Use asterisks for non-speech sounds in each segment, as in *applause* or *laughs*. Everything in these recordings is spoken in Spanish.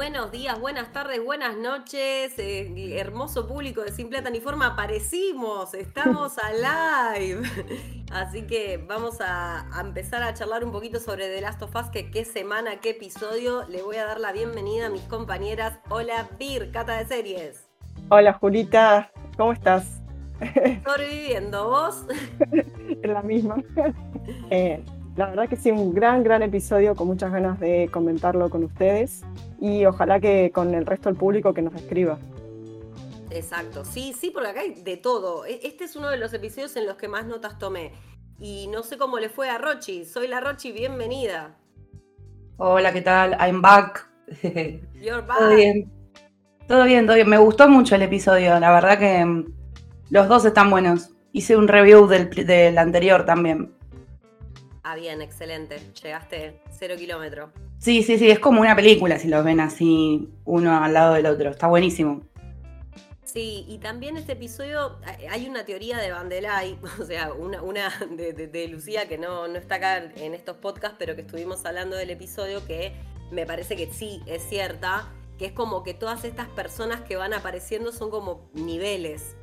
Buenos días, buenas tardes, buenas noches, eh, hermoso público de Sin Plata ni Forma, aparecimos, estamos *laughs* a live. Así que vamos a, empezar a charlar un poquito sobre The Last of Us, que qué semana, qué episodio. Le voy a dar la bienvenida a mis compañeras. Hola, Bir, Cata de Series. Hola, Julita, ¿cómo estás? Sobreviviendo, ¿vos? *laughs* en la misma. Eh, *laughs* la verdad que sí, un gran, gran episodio con muchas ganas de comentarlo con ustedes y ojalá que con el resto del público que nos escriba. Exacto, sí, sí, porque acá hay de todo. E, este es uno de los episodios en los que más notas tomé. Y no sé cómo le fue a Rochi. Soy la Rochi, bienvenida. Hola, ¿qué tal? I'm back. *laughs* You're back. Todo bien. Todo bien, todo bien. Me gustó mucho el episodio. La verdad que mm, los dos están buenos. Hice un review del, del anterior también. Ah, bien, excelente. Llegaste cero kilómetros. Sí, sí, sí, es como una película si los ven así uno al lado del otro. Está buenísimo. Sí, y también este episodio, hay una teoría de Vandelay, *laughs* o sea, una, una de, Lucía que no, no está acá en estos podcasts, pero que estuvimos hablando del episodio, que me parece que sí, es cierta, que es como que todas estas personas que van apareciendo son como niveles.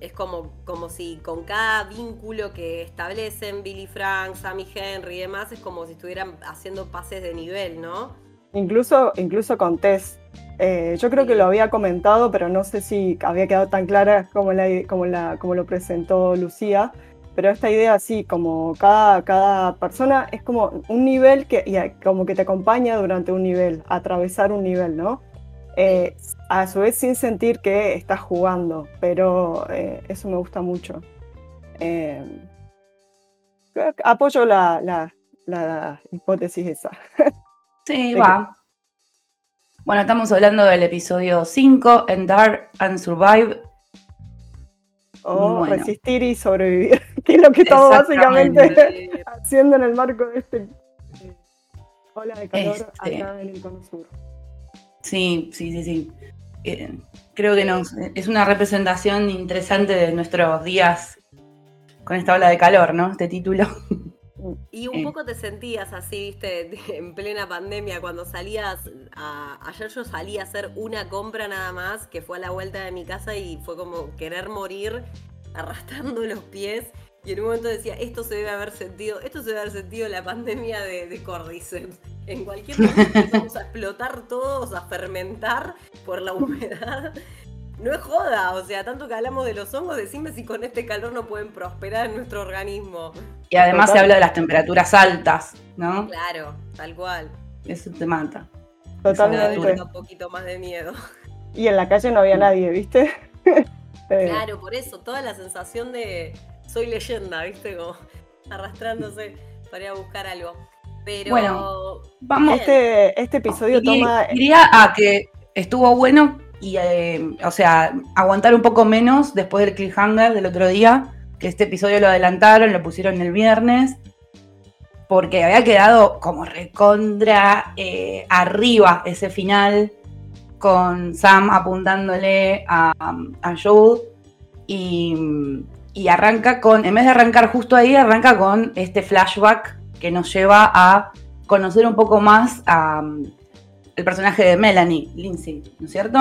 Es como, como si con cada vínculo que establecen Billy Frank, Sammy Henry y demás, es como si estuvieran haciendo pases de nivel, ¿no? Incluso, incluso con Tess. Eh, yo creo que lo había comentado, pero no sé si había quedado tan clara como, la, como, la, como lo presentó Lucía. Pero esta idea, sí, como cada, cada persona es como un nivel que como que te acompaña durante un nivel, atravesar un nivel, ¿no? Eh, a su vez sin sentir que estás jugando, pero eh, eso me gusta mucho. Eh, apoyo la, hipótesis esa. *laughs* Sí, va. Bueno, estamos hablando del episodio 5, Endar and Survive. O resistir y sobrevivir, *laughs* que es lo que estamos básicamente *laughs* haciendo en el marco de este ola de calor este. acá en el cono sur. Sí, sí, sí, sí. Eh, creo que nos, es una representación interesante de nuestros días con esta ola de calor, ¿no? Este título. *laughs* Y un eh. poco te sentías así, viste, *laughs* en plena pandemia, cuando salías, ayer yo salí a hacer una compra nada más, que fue a la vuelta de mi casa y fue como querer morir arrastrando *laughs* los pies y en un momento decía, esto se debe haber sentido, esto se debe haber sentido la pandemia de, de Cordyceps. En cualquier *laughs* momento vamos a explotar todos, a fermentar por la humedad. No es joda, o sea, tanto que hablamos de los hongos, decime si con este calor no pueden prosperar en nuestro organismo. Y además se habla de las temperaturas altas, ¿no? Claro, tal cual. Eso te mata. Totalmente. un poquito más de miedo. Y en la calle no había nadie, ¿viste? *laughs* claro, por eso, toda la sensación de, soy leyenda, ¿viste? Como arrastrándose para ir a buscar algo. Pero. Bueno, vamos. Este, este episodio toma. Diría a que estuvo bueno y, eh, o sea, aguantar un poco menos después del cliffhanger del otro día. Que este episodio lo adelantaron, lo pusieron el viernes. Porque había quedado como recontra eh, arriba ese final. Con Sam apuntándole a, a Jude. Y y arranca con, en vez de arrancar justo ahí, arranca con este flashback que nos lleva a conocer un poco más a mm, el personaje de Melanie, Lindsay, ¿no es cierto?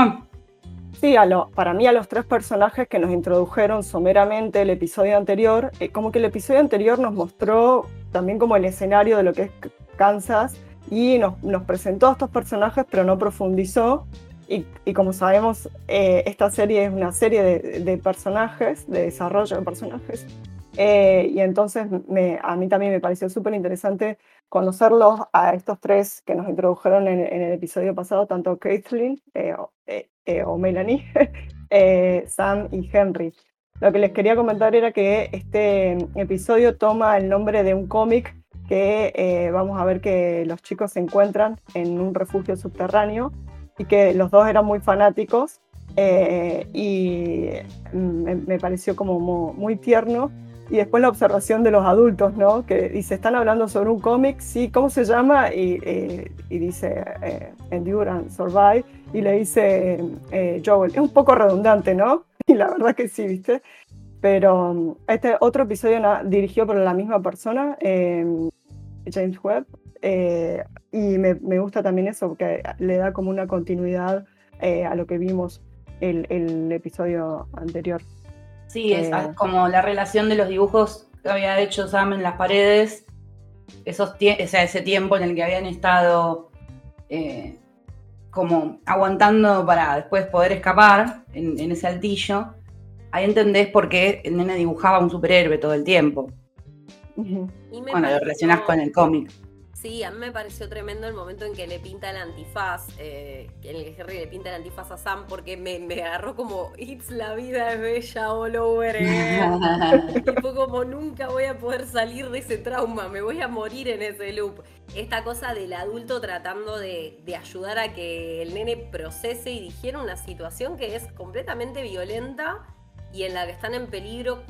Sí, a lo, para mí a los tres personajes que nos introdujeron someramente el episodio anterior, eh, como que el episodio anterior nos mostró también como el escenario de lo que es Kansas y nos, nos presentó a estos personajes pero no profundizó y, como sabemos, eh, esta serie es una serie de, personajes, de desarrollo de personajes. Eh, y entonces a mí también me pareció súper interesante conocerlos a estos tres que nos introdujeron en, el episodio pasado, tanto Caitlin eh, o Melanie, *laughs* Sam y Henry. Lo que les quería comentar era que este episodio toma el nombre de un cómic que vamos a ver que los chicos se encuentran en un refugio subterráneo y que los dos eran muy fanáticos eh, y me, pareció como muy, tierno. Y después la observación de los adultos, ¿no? Que dice, están hablando sobre un cómic, sí, ¿cómo se llama? Y, eh, y dice eh, Endure and Survive, y le dice Joel, es un poco redundante, ¿no? *laughs* Y la verdad que sí, ¿viste? Pero este otro episodio dirigido por la misma persona, James Webb, eh, y me, gusta también eso, porque le da como una continuidad eh, a lo que vimos el, el episodio anterior. Sí, es como la relación de los dibujos que había hecho Sam en las paredes, esos o sea, ese tiempo en el que habían estado como aguantando para después poder escapar en, ese altillo, ahí entendés por qué el nene dibujaba un superhéroe todo el tiempo. Bueno, lo relacionás con el cómic. Sí, a mí me pareció tremendo el momento en que le pinta el antifaz, eh, en el que Harry le pinta el antifaz a Sam, porque me, agarró como, it's la vida es bella all over y *laughs* fue como, nunca voy a poder salir de ese trauma, me voy a morir en ese loop. Esta cosa del adulto tratando de, ayudar a que el nene procese y digiera una situación que es completamente violenta y en la que están en peligro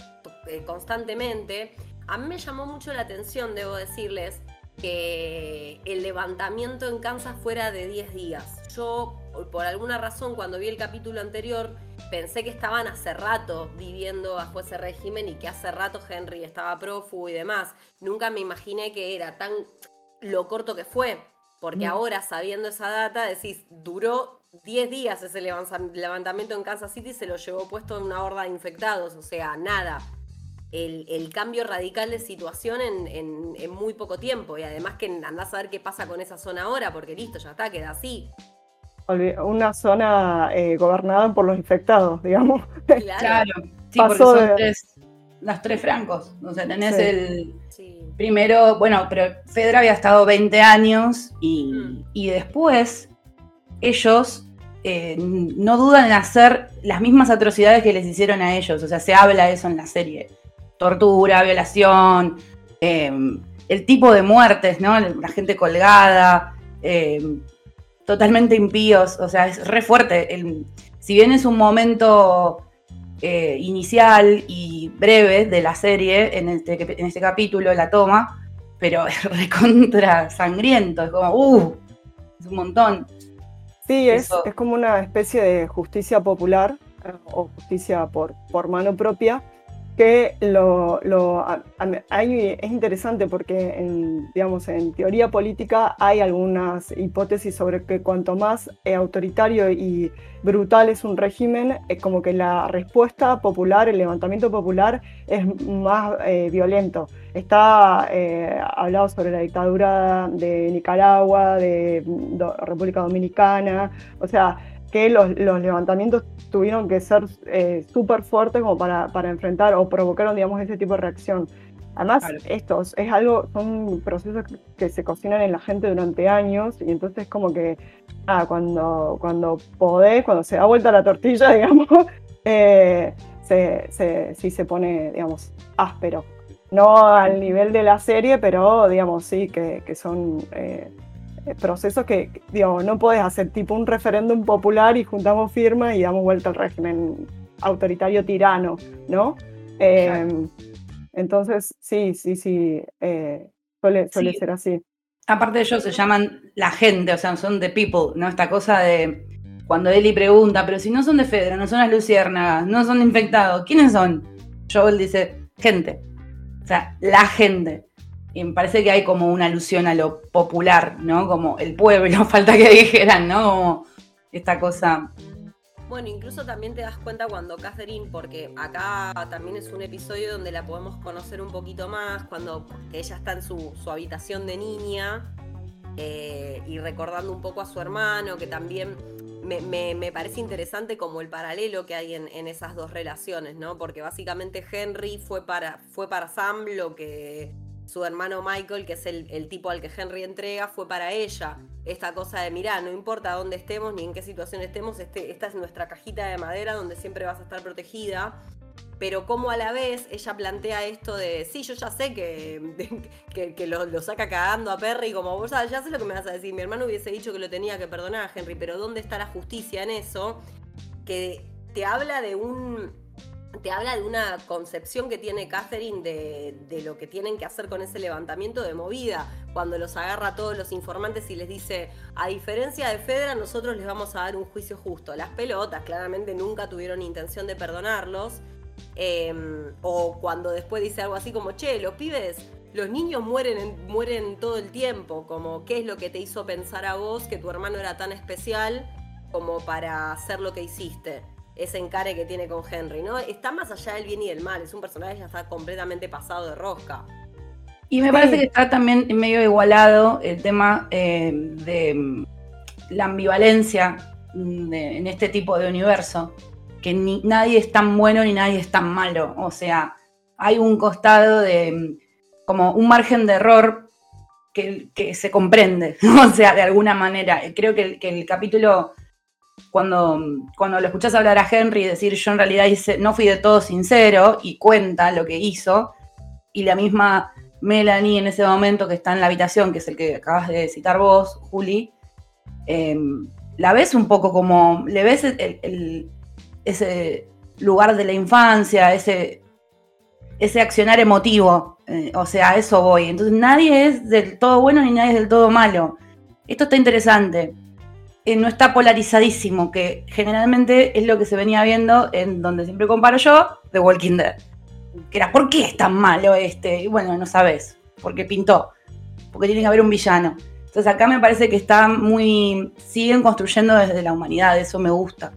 eh, constantemente. A mí me llamó mucho la atención, debo decirles, que el levantamiento en Kansas fuera de 10 días. Yo, por alguna razón, cuando vi el capítulo anterior, pensé que estaban hace rato viviendo bajo ese régimen y que hace rato Henry estaba prófugo y demás. Nunca me imaginé que era tan lo corto que fue, porque ahora, sabiendo esa data, decís, duró 10 días ese levantamiento en Kansas City y se lo llevó puesto en una horda de infectados, o sea, nada el, cambio radical de situación en, muy poco tiempo. Y además que andás a ver qué pasa con esa zona ahora, porque listo, ya está, queda así. Una zona eh, gobernada por los infectados, digamos. Claro, *laughs* sí, porque son tres, las tres francos. O sea, tenés el primero, bueno, pero Fedra había estado 20 años y, mm. y después ellos eh, no dudan en hacer las mismas atrocidades que les hicieron a ellos. O sea, se habla de eso en la serie tortura, violación, eh, el tipo de muertes, ¿no? La gente colgada, eh, totalmente impíos, o sea, es re fuerte. si bien es un momento eh, inicial y breve de la serie, en este, en este capítulo, la toma, pero es recontra sangriento, es como, uh, es un montón. Sí, es, es, como una especie de justicia popular o justicia por, por mano propia, que lo, es interesante porque en, digamos, en teoría política hay algunas hipótesis sobre que cuanto más eh, autoritario y brutal es un régimen, es como que la respuesta popular, el levantamiento popular es más eh, violento. Está eh, hablado sobre la dictadura de Nicaragua, de República Dominicana, o sea, que los, levantamientos tuvieron que ser eh, súper fuertes como para, enfrentar o provocaron, digamos, ese tipo de reacción. Además, estos es algo, son procesos que, se cocinan en la gente durante años y entonces como que ah, cuando, cuando podés, cuando se da vuelta la tortilla, *laughs* digamos, eh, se, sí se pone, digamos, áspero. No al nivel de la serie, pero digamos, sí, que, son eh, eh, procesos que, digo, no puedes hacer tipo un referéndum popular y juntamos firmas y damos vuelta al régimen autoritario tirano, ¿no? Em, entonces, sí, sí, sí, eh, suele, ser así. Aparte de ellos se llaman la gente, o sea, son the people, ¿no? Esta cosa de cuando Eli pregunta, pero si no son de Fedra, no son las luciérnagas, no son infectados, ¿quiénes son? Joel dice, gente. O sea, la gente. Me parece que hay como una alusión a lo popular, ¿no? Como el pueblo, *laughs* falta que dijeran, ¿no? esta cosa. Bueno, incluso también te das cuenta cuando Catherine, porque acá también es un episodio donde la podemos conocer un poquito más, cuando ella está en su, habitación de niña eh, y recordando un poco a su hermano, que también me, parece interesante como el paralelo que hay en, en, esas dos relaciones, ¿no? Porque básicamente Henry fue para, fue para Sam lo que su hermano Michael, que es el, tipo al que Henry entrega, fue para ella. Esta cosa de, mirá, no importa dónde estemos ni en qué situación estemos, este, esta es nuestra cajita de madera donde siempre vas a estar protegida. Pero como a la vez ella plantea esto de, sí, yo ya sé que, *laughs* que, lo, saca cagando a Perry, como vos ya sé lo que me vas a decir, mi hermano hubiese dicho que lo tenía que perdonar a Henry, pero ¿dónde está la justicia en eso? Que te habla de un te habla de una concepción que tiene Catherine de, lo que tienen que hacer con ese levantamiento de movida, cuando los agarra a todos los informantes y les dice, a diferencia de Fedra, nosotros les vamos a dar un juicio justo. Las pelotas claramente nunca tuvieron intención de perdonarlos. Em, o cuando después dice algo así como, che, los pibes los niños mueren, mueren todo el tiempo, como qué es lo que te hizo pensar a vos que tu hermano era tan especial como para hacer lo que hiciste. Ese encare que tiene con Henry, ¿no? Está más allá del bien y del mal, es un personaje que ya está completamente pasado de rosca. Y me parece que está también medio igualado el tema eh, de mm, la ambivalencia mm, en este tipo de universo, que ni, nadie es tan bueno ni nadie es tan malo. O sea, hay un costado de mm, como un margen de error que, se comprende, *laughs* o sea, de alguna manera. Creo que el, capítulo, cuando, cuando lo escuchás hablar a Henry y decir yo en realidad hice, no fui de todo sincero y cuenta lo que hizo, y la misma Melanie en ese momento que está en la habitación, que es el que acabas de citar vos, Juli, em, la ves un poco como, le ves ese lugar de la infancia, ese, ese accionar emotivo, eh, o sea, a eso voy. Entonces nadie es del todo bueno ni nadie es del todo malo. Esto está interesante. Eh, no está polarizadísimo, que generalmente es lo que se venía viendo en donde siempre comparo yo, The Walking Dead que era, ¿por qué es tan malo este? Y bueno, no sabes, porque pintó, porque tiene que haber un villano. Entonces acá me parece que está muy, siguen construyendo desde la humanidad, eso me gusta.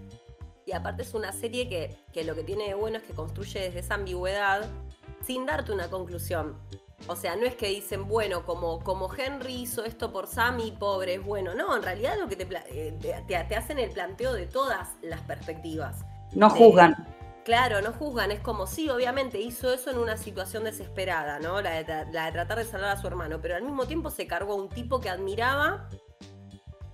Y aparte es una serie que, que lo que tiene de bueno es que construye desde esa ambigüedad sin darte una conclusión. O sea, no es que dicen, bueno, como, como Henry hizo esto por Sammy, pobre, es bueno. No, en realidad lo que te, eh, te, hacen el planteo de todas las perspectivas. No juzgan. Claro, no juzgan, es como sí, obviamente hizo eso en una situación desesperada, ¿no? La de, tratar de salvar a su hermano, pero al mismo tiempo se cargó a un tipo que admiraba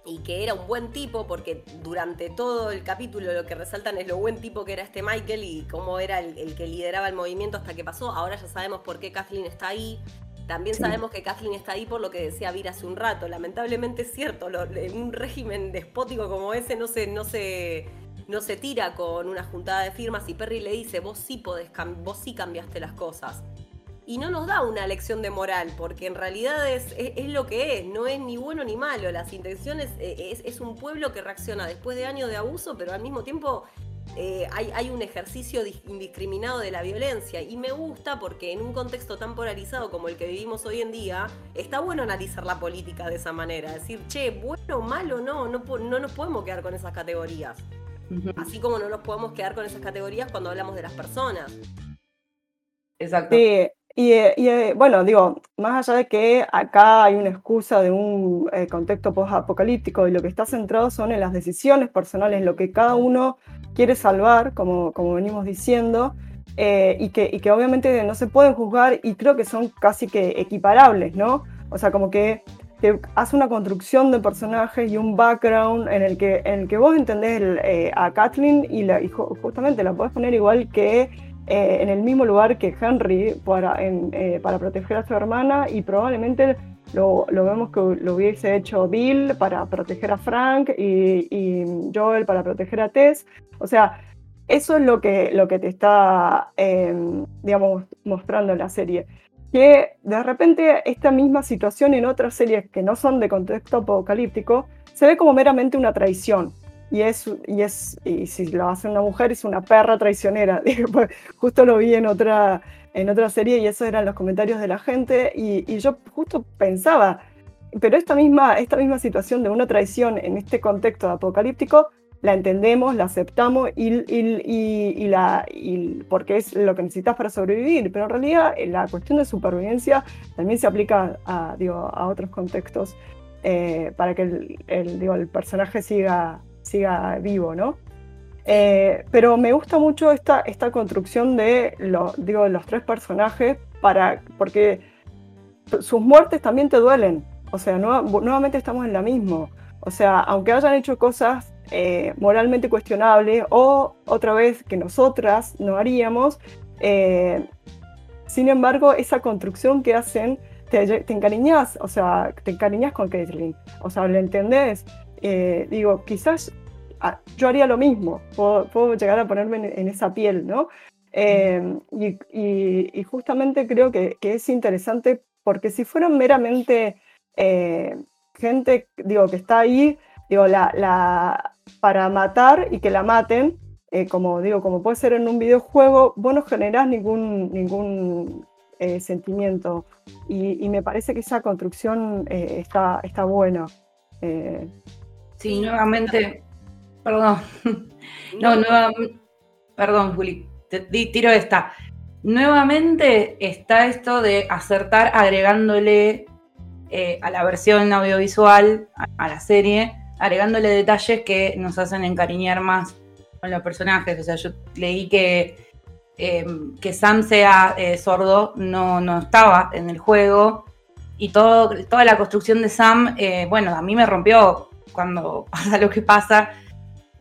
y que era un buen tipo, porque durante todo el capítulo lo que resaltan es lo buen tipo que era este Michael y cómo era el, que lideraba el movimiento hasta que pasó. Ahora ya sabemos por qué Kathleen está ahí. También sabemos que Kathleen está ahí por lo que decía Vir hace un rato. Lamentablemente es cierto, en un régimen despótico como ese no se, no se no se tira con una juntada de firmas y Perry le dice, vos sí, podés vos sí cambiaste las cosas. Y no nos da una lección de moral, porque en realidad es, es, lo que es, no es ni bueno ni malo. Las intenciones eh, es, un pueblo que reacciona después de años de abuso, pero al mismo tiempo eh, hay, hay, un ejercicio indiscriminado de la violencia. Y me gusta porque en un contexto tan polarizado como el que vivimos hoy en día, está bueno analizar la política de esa manera. Decir, che, bueno malo, no, no, no nos podemos quedar con esas categorías. Así como no nos podemos quedar con esas categorías cuando hablamos de las personas. Exacto. Sí, y, eh, bueno, digo, más allá de que acá hay una excusa de un eh, contexto post-apocalíptico y lo que está centrado son en las decisiones personales, lo que cada uno quiere salvar, como, como venimos diciendo, eh, y, que, y que obviamente no se pueden juzgar y creo que son casi que equiparables, ¿no? O sea, como que que hace una construcción de personajes y un background en el que, en el que vos entendés a Kathleen y, justamente la podés poner igual que eh, en el mismo lugar que Henry para, eh, para proteger a su hermana y probablemente lo, lo, vemos que lo hubiese hecho Bill para proteger a Frank y, y, Joel para proteger a Tess. O sea, eso es lo que, lo que te está, digamos, mostrando la serie que de repente esta misma situación en otras series que no son de contexto apocalíptico se ve como meramente una traición. Y es, y es, y si lo hace una mujer, es una perra traicionera. *laughs* Pues, justo lo vi en otra, en otra serie y esos eran los comentarios de la gente. Y, y yo justo pensaba, pero esta misma, esta misma situación de una traición en este contexto apocalíptico la entendemos, la aceptamos y, y, la, porque es lo que necesitas para sobrevivir, pero en realidad la cuestión de supervivencia también se aplica a, digo, a otros contextos eh, para que el, el, digo, el, personaje siga, siga vivo, ¿no? Eh, pero me gusta mucho esta, esta construcción de lo, digo, los tres personajes para, porque sus muertes también te duelen, o sea, nuevamente estamos en la misma. O sea, aunque hayan hecho cosas eh, moralmente cuestionable o otra vez que nosotras no haríamos. Eh, sin embargo, esa construcción que hacen, te, encariñas, o sea, te encariñas con Caitlyn, o sea, ¿lo entendés? Eh, digo, quizás ah, yo haría lo mismo, puedo, llegar a ponerme en, esa piel, ¿no? Y, justamente creo que, es interesante porque si fueran meramente gente, digo, que está ahí, digo, la, para matar y que la maten, eh, como digo, como puede ser en un videojuego, vos no generás ningún, ningún eh, sentimiento. Y, me parece que esa construcción eh, está, está buena. Sí, nuevamente, perdón. No, nuevamente, perdón, Juli, te, tiro esta. Nuevamente está esto de acertar agregándole a la versión audiovisual, a la serie, agregándole detalles que nos hacen encariñar más con los personajes. O sea, yo leí que, em, que Sam sea eh, sordo no, no estaba en el juego. Y todo, toda la construcción de Sam, eh, bueno, a mí me rompió cuando *laughs* pasa lo que pasa.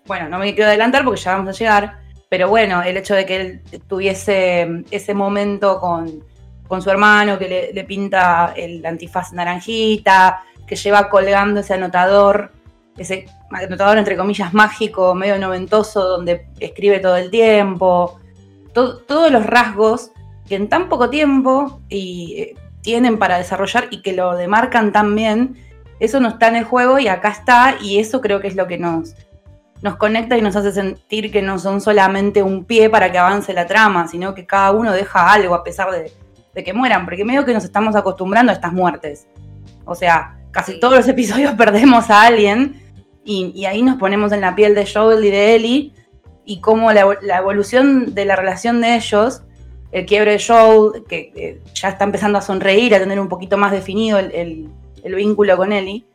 Bueno, no me quiero adelantar porque ya vamos a llegar. Pero bueno, el hecho de que él tuviese em, ese momento con, con su hermano que le, le pinta el antifaz naranjita, que lleva colgando ese anotador ese anotador entre comillas mágico, medio noventoso, donde escribe todo el tiempo, todos los rasgos que en tan poco tiempo y, eh, tienen para desarrollar y que lo demarcan tan bien, eso no está en el juego y acá está y eso creo que es lo que nos, nos conecta y nos hace sentir que no son solamente un pie para que avance la trama, sino que cada uno deja algo a pesar de, de que mueran, porque medio que nos estamos acostumbrando a estas muertes. O sea, casi todos los episodios *laughs* perdemos a alguien y, ahí nos ponemos en la piel de Joel y de Ellie y cómo la, evolución de la relación de ellos, el quiebre de Joel, que ya está empezando a sonreír, a tener un poquito más definido el, vínculo con Ellie,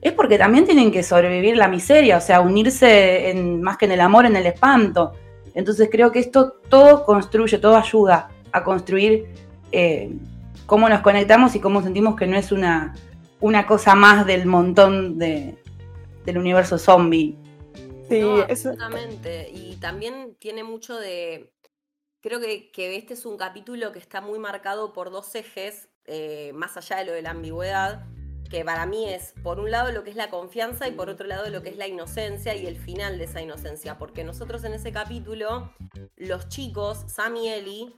es porque también tienen que sobrevivir la miseria, o sea, unirse en, más que en el amor, en el espanto. Entonces creo que esto todo construye, todo ayuda a construir eh, cómo nos conectamos y cómo sentimos que no es una, una cosa más del montón de, del universo zombie. Sí, absolutamente. Y también tiene mucho de. Creo que, este es un capítulo que está muy marcado por dos ejes, eh, más allá de lo de la ambigüedad, que para mí es, por un lado, lo que es la confianza y por otro lado, lo que es la inocencia y el final de esa inocencia. Porque nosotros en ese capítulo, los chicos, Sam y Ellie,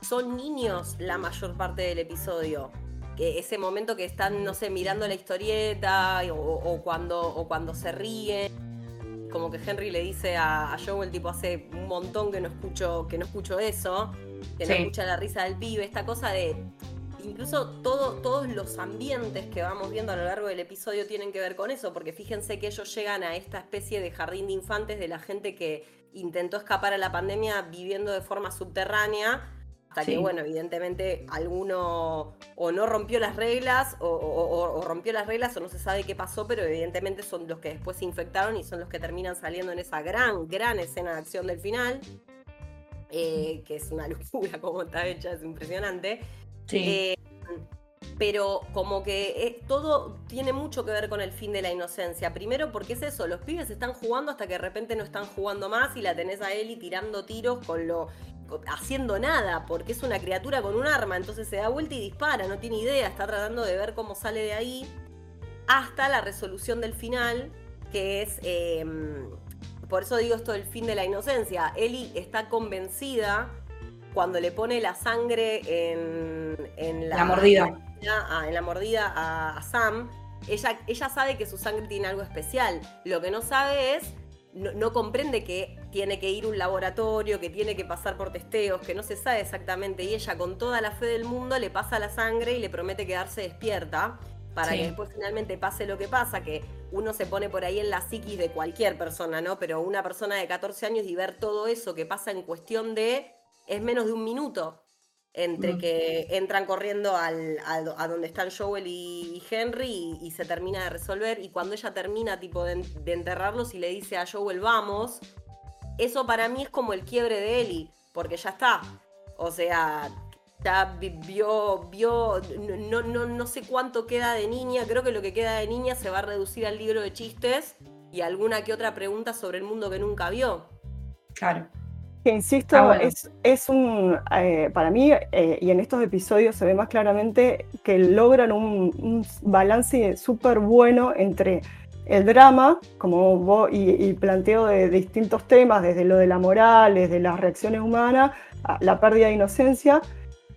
son niños la mayor parte del episodio que ese momento que están, no sé, mirando la historieta o, cuando, o cuando se ríen. Como que Henry le dice a, a Joel, tipo, hace un montón que no escucho, que no escucho eso, que no escucha la risa del pibe, esta cosa de. Incluso todo, todos los ambientes que vamos viendo a lo largo del episodio tienen que ver con eso, porque fíjense que ellos llegan a esta especie de jardín de infantes de la gente que intentó escapar a la pandemia viviendo de forma subterránea hasta que, bueno, evidentemente alguno o no rompió las reglas o, rompió las reglas o no se sabe qué pasó, pero evidentemente son los que después se infectaron y son los que terminan saliendo en esa gran, gran escena de acción del final. Eh, que es una *laughs* locura como está hecha, es impresionante. Eh, pero como que eh, todo tiene mucho que ver con el fin de la inocencia. Primero porque es eso, los pibes están jugando hasta que de repente no están jugando más y la tenés a Eli tirando tiros con lo haciendo nada, porque es una criatura con un arma, entonces se da vuelta y dispara, no tiene idea, está tratando de ver cómo sale de ahí, hasta la resolución del final, que es, em, por eso digo esto del fin de la inocencia, Ellie está convencida cuando le pone la sangre en, la, mordida. En la, mordida a, Sam, ella, ella sabe que su sangre tiene algo especial, lo que no sabe es no, comprende que tiene que ir a un laboratorio, que tiene que pasar por testeos, que no se sabe exactamente. Y ella, con toda la fe del mundo, le pasa la sangre y le promete quedarse despierta para que después finalmente pase lo que pasa, que uno se pone por ahí en la psiquis de cualquier persona, ¿no? Pero una persona de 14 años y ver todo eso que pasa en cuestión de. Es menos de un minuto entre que entran corriendo al, a donde están Joel y, Henry y, se termina de resolver. Y cuando ella termina tipo de, enterrarlos y le dice a Joel vamos, eso para mí es como el quiebre de Ellie, porque ya está. O sea, ya vio, vio no, no, no sé cuánto queda de niña, creo que lo que queda de niña se va a reducir al libro de chistes y alguna que otra pregunta sobre el mundo que nunca vio. Claro. Que insisto, ah, es, un, eh, para mí, eh, y en estos episodios se ve más claramente que logran un, balance súper bueno entre el drama, como vos, y, planteo de, distintos temas, desde lo de la moral, desde las reacciones humanas, la pérdida de inocencia,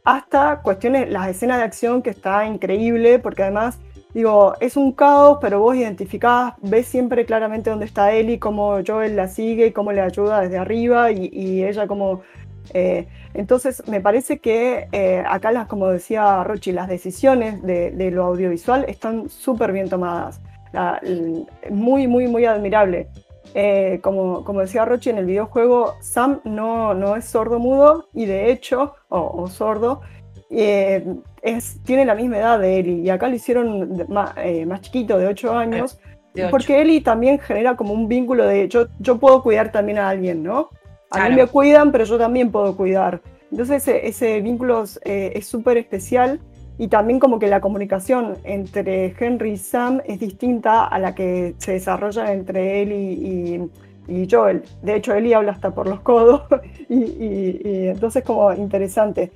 hasta cuestiones, las escenas de acción que está increíble, porque además digo, es un caos, pero vos identificás, ves siempre claramente dónde está Ellie, cómo Joel la sigue, cómo le ayuda desde arriba y, ella cómo, Eh, entonces, me parece que eh, acá, las, como decía Rochi, las decisiones de, lo audiovisual están súper bien tomadas. muy, muy, muy admirable. Eh, como, como, decía Rochi, en el videojuego Sam no, no es sordo mudo y de hecho, o, sordo, es, tiene la misma edad de Eli y acá lo hicieron más, más chiquito, de 8 años, porque Eli también genera como un vínculo de yo, yo puedo cuidar también a alguien, ¿no? A mí me cuidan, pero yo también puedo cuidar. Entonces ese, vínculo eh, es súper especial y también como que la comunicación entre Henry y Sam es distinta a la que se desarrolla entre él y, Joel. De hecho, Ellie habla hasta por los codos *laughs* y, entonces como interesante.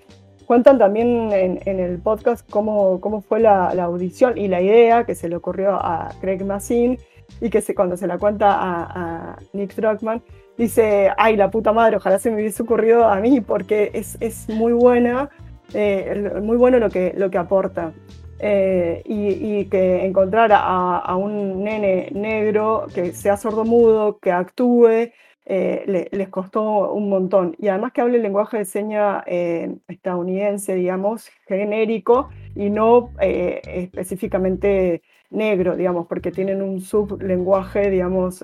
Cuentan también en, el podcast cómo, cómo fue la, audición y la idea que se le ocurrió a Craig Massin y que se, cuando se la cuenta a, a Nick Druckmann, dice, ay, la puta madre, ojalá se me hubiese ocurrido a mí, porque es, es muy buena, eh, muy bueno lo que, lo que aporta. Eh, y, que encontrar a, un nene negro que sea sordomudo, que actúe, eh, les costó un montón. Y además que hable el lenguaje de seña estadounidense, digamos, genérico, y no específicamente negro, digamos, porque tienen un sublenguaje, digamos,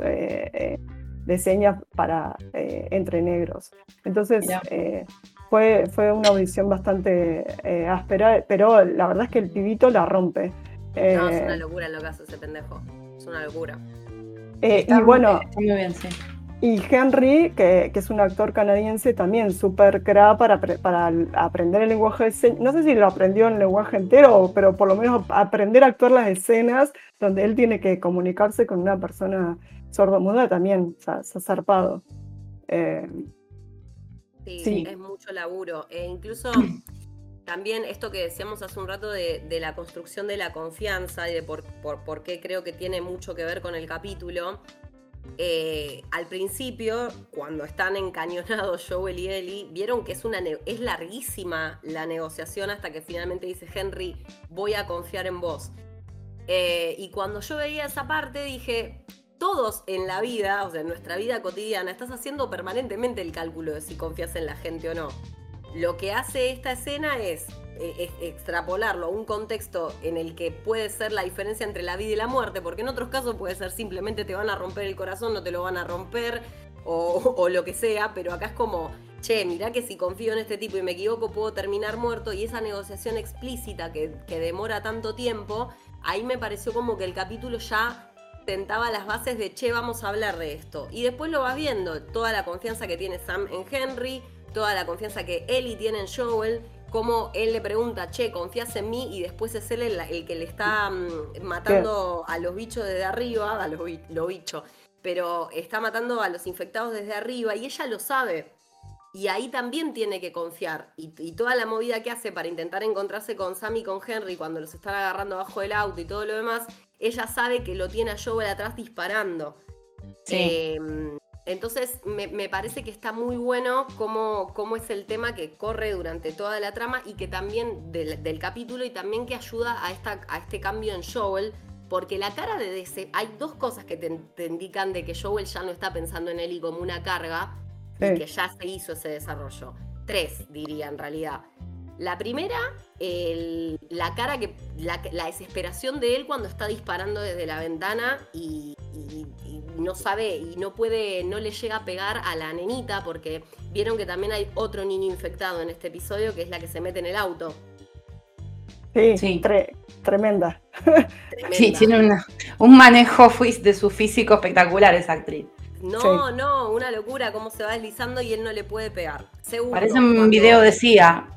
de señas para eh, entre negros. Entonces eh, fue, fue una audición bastante eh, áspera, pero la verdad es que el pibito la rompe. no, es una locura lo que hace ese pendejo. Es una locura. y bueno, muy bien, sí. Y Henry, que, que, es un actor canadiense, también súper cra para, para aprender el lenguaje de señas. No sé si lo aprendió en el lenguaje entero, pero por lo menos aprender a actuar las escenas donde él tiene que comunicarse con una persona sordomuda también se ha zarpado. Eh, sí, es mucho laburo. E incluso *clears throat* también esto que decíamos hace un rato de, la construcción de la confianza y de por, por, qué creo que tiene mucho que ver con el capítulo. Eh, al principio, cuando están encañonados *laughs* Joel y Ellie, vieron que es, una es larguísima la negociación hasta que finalmente dice Henry, voy a confiar en vos. Eh, y cuando yo veía esa parte dije, todos en la vida, o sea, en nuestra vida cotidiana, estás haciendo permanentemente el cálculo de si confías en la gente o no. Lo que hace esta escena es, eh, extrapolarlo a un contexto en el que puede ser la diferencia entre la vida y la muerte, porque en otros casos puede ser simplemente te van a romper el corazón, no te lo van a romper, *laughs* o, lo que sea, pero acá es como, che, mirá que si confío en este tipo y me equivoco puedo terminar muerto, y esa negociación explícita que, que demora tanto tiempo, ahí me pareció como que el capítulo ya tentaba las bases de, che, vamos a hablar de esto. Y después lo vas viendo, toda la confianza que tiene Sam en Henry, toda la confianza que Ellie tiene en Joel, cómo él le pregunta, che, ¿confías en mí? Y después es él el, que le está mm, matando a los bichos desde arriba, a los, bichos, pero está matando a los infectados desde arriba y ella lo sabe. Y ahí también tiene que confiar. Y, y, toda la movida que hace para intentar encontrarse con Sam y con Henry cuando los están agarrando abajo del auto y todo lo demás, ella sabe que lo tiene a Joel atrás disparando. Em, entonces me, parece que está muy bueno cómo, cómo, es el tema que corre durante toda la trama y que también del, capítulo y también que ayuda a, esta, a este cambio en Joel. Porque la cara de DC, hay dos cosas que te, indican de que Joel ya no está pensando en Ellie como una carga y que ya se hizo ese desarrollo. Tres, diría en realidad. La primera, la cara que. La, desesperación de él cuando está disparando desde la ventana y, no sabe y no puede, no le llega a pegar a la nenita, porque vieron que también hay otro niño infectado en este episodio que es la que se mete en el auto. Sí, sí. tremenda. *laughs* Sí, tiene un manejo de su físico espectacular esa actriz. No, no, una locura cómo se va deslizando y él no le puede pegar. Seguro. Parece un video de CIA.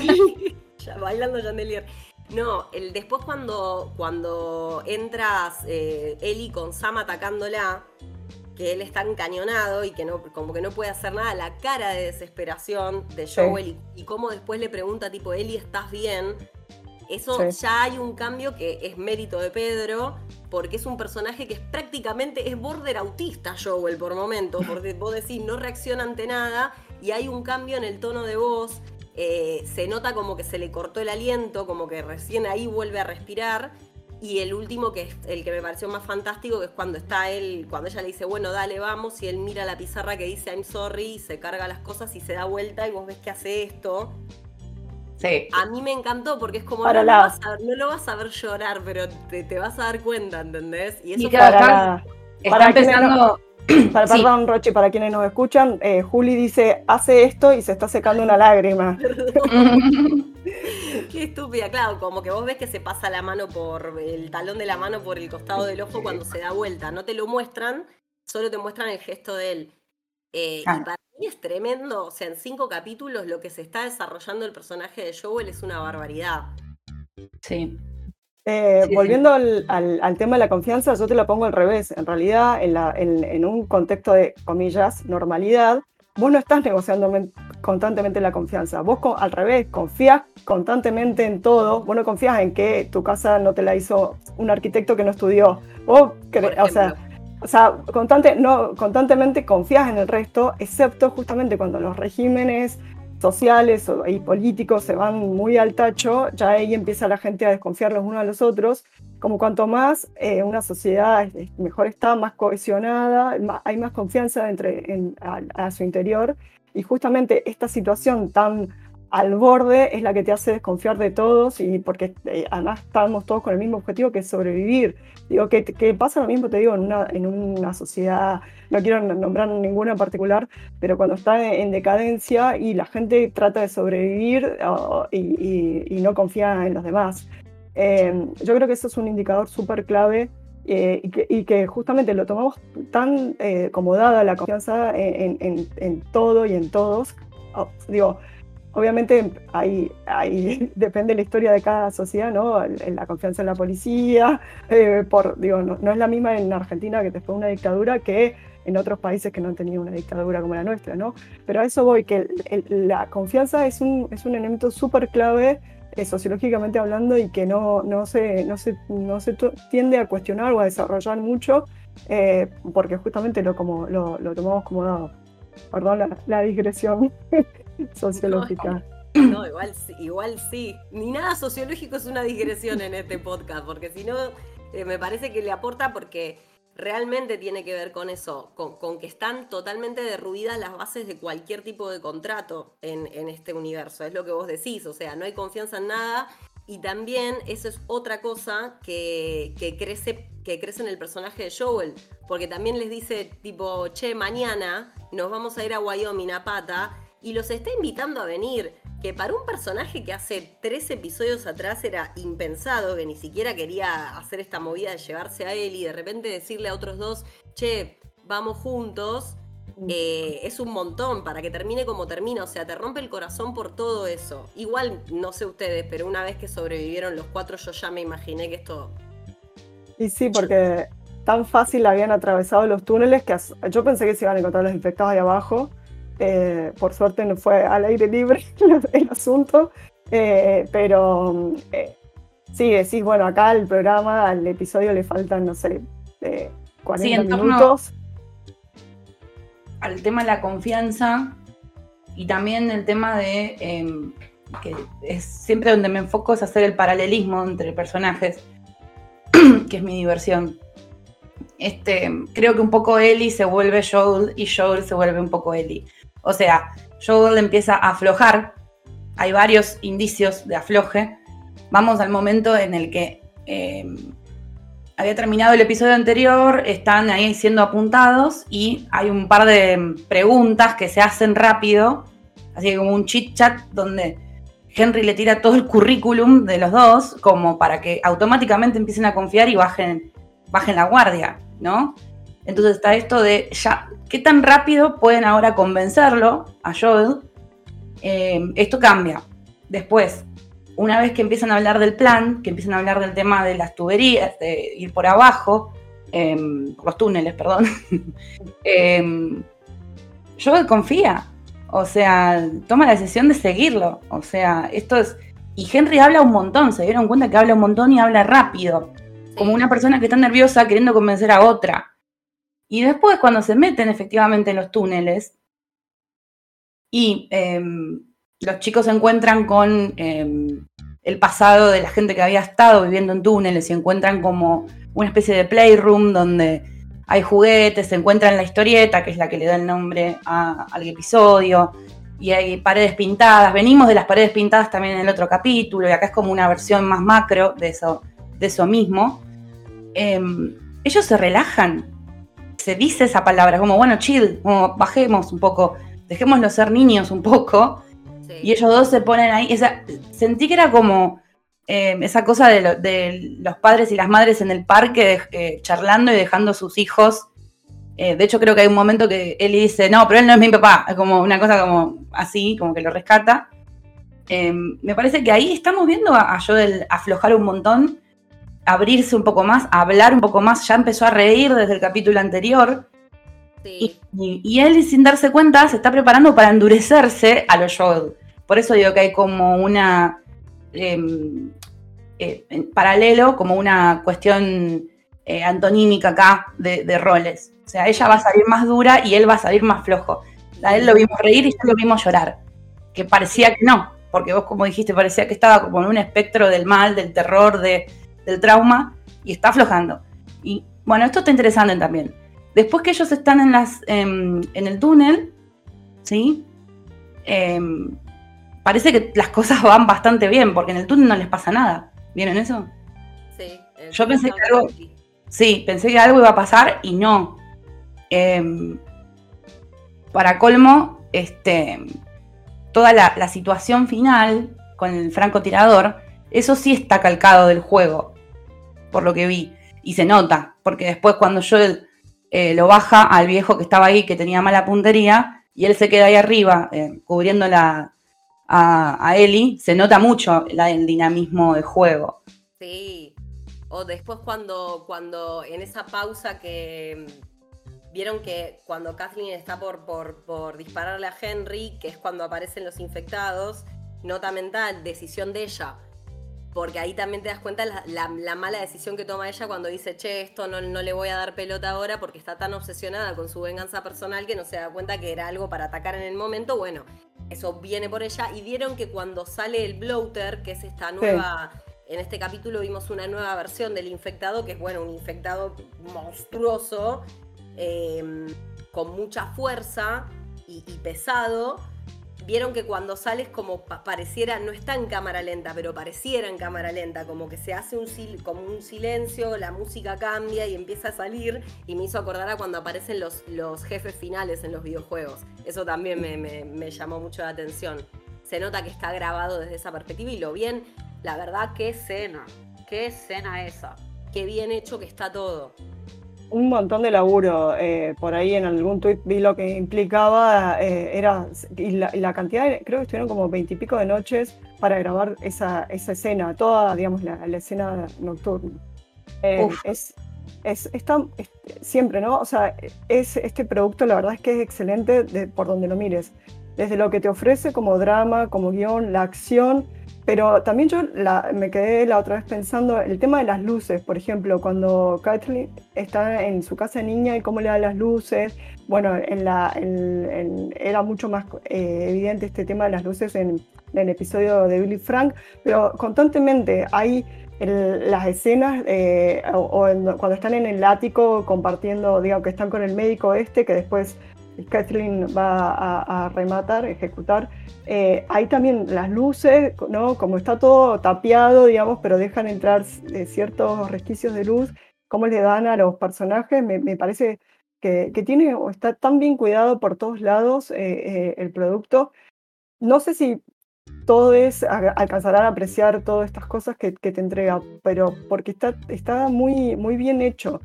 Sí, *laughs* bailando Chandelier. No, el, después cuando, cuando entras eh, Eli con Sam atacándola, que él está encañonado y que no, como que no puede hacer nada, la cara de desesperación de Joel y, y, cómo después le pregunta tipo, Eli, ¿estás bien? Eso ya hay un cambio que es mérito de Pedro, porque es un personaje que es prácticamente, es border autista Joel por momento, porque vos decís, no reacciona ante nada, y hay un cambio en el tono de voz, eh, se nota como que se le cortó el aliento, como que recién ahí vuelve a respirar, Y el último, que es el que me pareció más fantástico, que es cuando está él, cuando ella le dice, bueno, dale, vamos, y él mira la pizarra que dice I'm sorry, y se carga las cosas y se da vuelta y vos ves que hace esto. Sí. A mí me encantó porque es como, no, la- lo vas a, no lo vas a ver llorar, pero te, te vas a dar cuenta, ¿entendés? Y eso Y claro, Para, Está Para empezando. *clears throat* para, Sí. Perdón, Rochi, para quienes nos escuchan, eh, Juli dice, hace esto y se está secando una lágrima. *laughs* *laughs* Qué estúpida, claro, como que vos ves que se pasa la mano por el talón de la mano por el costado del ojo cuando se da vuelta. No te lo muestran, solo te muestran el gesto de él. Eh, Ah. Y para mí es tremendo, o sea, en cinco capítulos lo que se está desarrollando el personaje de Joel es una barbaridad. Sí. Eh, Sí, sí. volviendo al, al- al tema de la confianza, yo te la pongo al revés. En realidad, en, la- en- en un contexto de, comillas, normalidad, vos no estás negociando men- constantemente la confianza. Vos al revés, confías constantemente en todo. Vos no confías en que tu casa no te la hizo un arquitecto que no estudió. Vos, o sea. O sea, constante, no, constantemente confías en el resto, excepto justamente cuando los regímenes sociales y políticos se van muy al tacho, ya ahí empieza la gente a desconfiar los unos a los otros. Como cuanto más eh, una sociedad mejor está, más cohesionada, hay más confianza entre, en- a, a su interior. Y justamente esta situación tan al borde es la que te hace desconfiar de todos y porque eh, además estamos todos con el mismo objetivo que es sobrevivir. Digo, que, que pasa lo mismo, te digo, en una, en una sociedad, no quiero nombrar ninguna en particular, pero cuando está en decadencia y la gente trata de sobrevivir o- y, y- y no confía en los demás. Eh, yo creo que eso es un indicador súper clave eh, y, que, y que justamente lo tomamos tan eh, como dada la confianza en, en- en todo y en todos. Oh, digo, obviamente hay, hay, *laughs* depende de la historia de cada sociedad, ¿no? La confianza en la policía, eh, por, digo, no, no es la misma en Argentina que después de una dictadura que en otros países que no han tenido una dictadura como la nuestra, ¿no? Pero a eso voy, que la confianza es un, es un elemento súper clave eh, sociológicamente hablando y que no, no, se, no, se, no se tiende a cuestionar o a desarrollar mucho eh, porque justamente lo, como, lo, lo tomamos como dado. Perdón la digresión *laughs* sociológica. No, igual, sí- igual sí. Ni nada sociológico es una digresión en este podcast, porque si no, eh, me parece que le aporta porque realmente tiene que ver con eso, con, con que están totalmente derruidas las bases de cualquier tipo de contrato en, en este universo. Es lo que vos decís, o sea, no hay confianza en nada. Y también eso es otra cosa que, que crece, que crece en el personaje de Joel. Porque también les dice, tipo, che, mañana nos vamos a ir a Wyoming a pata. Y los está invitando a venir. Que para un personaje que hace tres episodios atrás era impensado, que ni siquiera quería hacer esta movida de llevarse a él y de repente decirle a otros dos, che, vamos juntos, eh, es un montón para que termine como termina. O sea, te rompe el corazón por todo eso. Igual, no sé ustedes, pero una vez que sobrevivieron los cuatro, yo ya me imaginé que esto. Y sí, porque tan fácil habían atravesado los túneles que yo pensé que se iban a encontrar los infectados ahí abajo. Eh, por suerte no fue al aire libre *laughs* el asunto. Eh, pero eh, sí, decís, bueno, acá al programa, al episodio le faltan, no sé, eh, 40 Sí, en torno- minutos. al tema de la confianza y también el tema de eh, que es siempre donde me enfoco es hacer el paralelismo entre personajes, *clears throat* que es mi diversión. Este, creo que un poco Ellie se vuelve Joel y Joel se vuelve un poco Ellie. O sea, Joel empieza a aflojar, hay varios indicios de afloje. Vamos al momento en el que eh, había terminado el episodio anterior, están ahí siendo apuntados y hay un par de preguntas que se hacen rápido, así como un chit chat donde Henry le tira todo el currículum de los dos como para que automáticamente empiecen a confiar y bajen, bajen la guardia, ¿no? Entonces está esto de ya, ¿qué tan rápido pueden ahora convencerlo a Joel? Eh, esto cambia. Después, una vez que empiezan a hablar del plan, que empiezan a hablar del tema de las tuberías, de ir por abajo, eh, los túneles, perdón, *laughs* eh, Joel confía. O sea, toma la decisión de seguirlo. O sea, esto es. Y Henry habla un montón, se dieron cuenta que habla un montón y habla rápido. Como una persona que está nerviosa queriendo convencer a otra. Y después, cuando se meten efectivamente en los túneles y eh, los chicos se encuentran con eh, el pasado de la gente que había estado viviendo en túneles y encuentran como una especie de playroom donde hay juguetes, se encuentran la historieta, que es la que le da el nombre al episodio, y hay paredes pintadas. Venimos de las paredes pintadas también en el otro capítulo, y acá es como una versión más macro de eso, de eso mismo. Em, ellos se relajan, se dice esa palabra, como bueno, chill, como bajemos un poco, dejémoslo ser niños un poco. Y ellos dos se ponen ahí. Esa, sentí que era como em, esa cosa de, los padres y las madres en el parque eh, charlando y dejando sus hijos. Eh, de hecho, creo que hay un momento que él dice, no, pero él no es mi papá. Es como una cosa como así, como que lo rescata. Em, me parece que ahí estamos viendo a, a Joel aflojar un montón abrirse un poco más, hablar un poco más, ya empezó a reír desde el capítulo anterior. Y, él, sin darse cuenta, se está preparando para endurecerse a los Joel. Por eso digo que hay como una. Em, eh, en paralelo, como una cuestión eh, antonímica acá de, roles. O sea, ella va a salir más dura y él va a salir más flojo. A él lo vimos reír y yo lo vimos llorar. Que parecía que no, porque vos, como dijiste, parecía que estaba como en un espectro del mal, del terror, de, del trauma y está aflojando. Y bueno, esto está interesante también. Después que ellos están en, las, em, en el túnel, ¿sí? Em, parece que las cosas van bastante bien, porque en el túnel no les pasa nada. ¿Vieron eso? Sí. Yo pensé que algo. Sí, pensé que algo iba a pasar y no. Em, para colmo, este, toda la, la, situación final con el francotirador, eso sí está calcado del juego por lo que vi. Y se nota, porque después cuando yo eh, lo baja al viejo que estaba ahí, que tenía mala puntería, y él se queda ahí arriba, eh, cubriendo la, a, a Eli, se nota mucho el dinamismo del juego. Sí. O después cuando, cuando en esa pausa que vieron que cuando Kathleen está por, por, por, dispararle a Henry, que es cuando aparecen los infectados, nota mental, decisión de ella porque ahí también te das cuenta la, la, mala decisión que toma ella cuando dice, che, esto no, no, le voy a dar pelota ahora porque está tan obsesionada con su venganza personal que no se da cuenta que era algo para atacar en el momento. Bueno, eso viene por ella. Y vieron que cuando sale el bloater, que es esta nueva... En este capítulo vimos una nueva versión del infectado, que es, bueno, un infectado monstruoso, em, con mucha fuerza y, y pesado vieron que cuando sales como pareciera, no está en cámara lenta, pero pareciera en cámara lenta, como que se hace un, como un silencio, la música cambia y empieza a salir y me hizo acordar a cuando aparecen los, los jefes finales en los videojuegos. Eso también me, llamó mucho la atención. Se nota que está grabado desde esa perspectiva y lo bien, la verdad, qué escena, qué escena esa, qué bien hecho que está todo un montón de laburo. Eh, por ahí en algún tuit vi lo que implicaba, eh, era, y la, cantidad, creo que estuvieron como veintipico de noches para grabar esa, esa escena, toda, digamos, la, escena nocturna. Eh, es, es, está, siempre, ¿no? O sea, es, este producto la verdad es que es excelente de, por donde lo mires. Desde lo que te ofrece como drama, como guion, la acción, pero también yo me quedé la otra vez pensando el tema de las luces, por ejemplo, cuando Kathleen está en su casa niña y cómo le da las luces. Bueno, en la, era mucho más eh, evidente este tema de las luces en, el episodio de Billy Frank, pero constantemente hay las escenas eh, o, cuando están en el ático compartiendo, digamos, que están con el médico este, que después Kathleen va a, rematar, ejecutar eh, hay también las luces, ¿no? Como está todo tapiado, digamos, pero dejan entrar eh, ciertos resquicios de luz, cómo le dan a los personajes, me, parece que, tiene, está tan bien cuidado por todos lados eh, el producto. No sé si todos alcanzarán a apreciar todas estas cosas que, te entrega, pero porque está, está muy, muy bien hecho.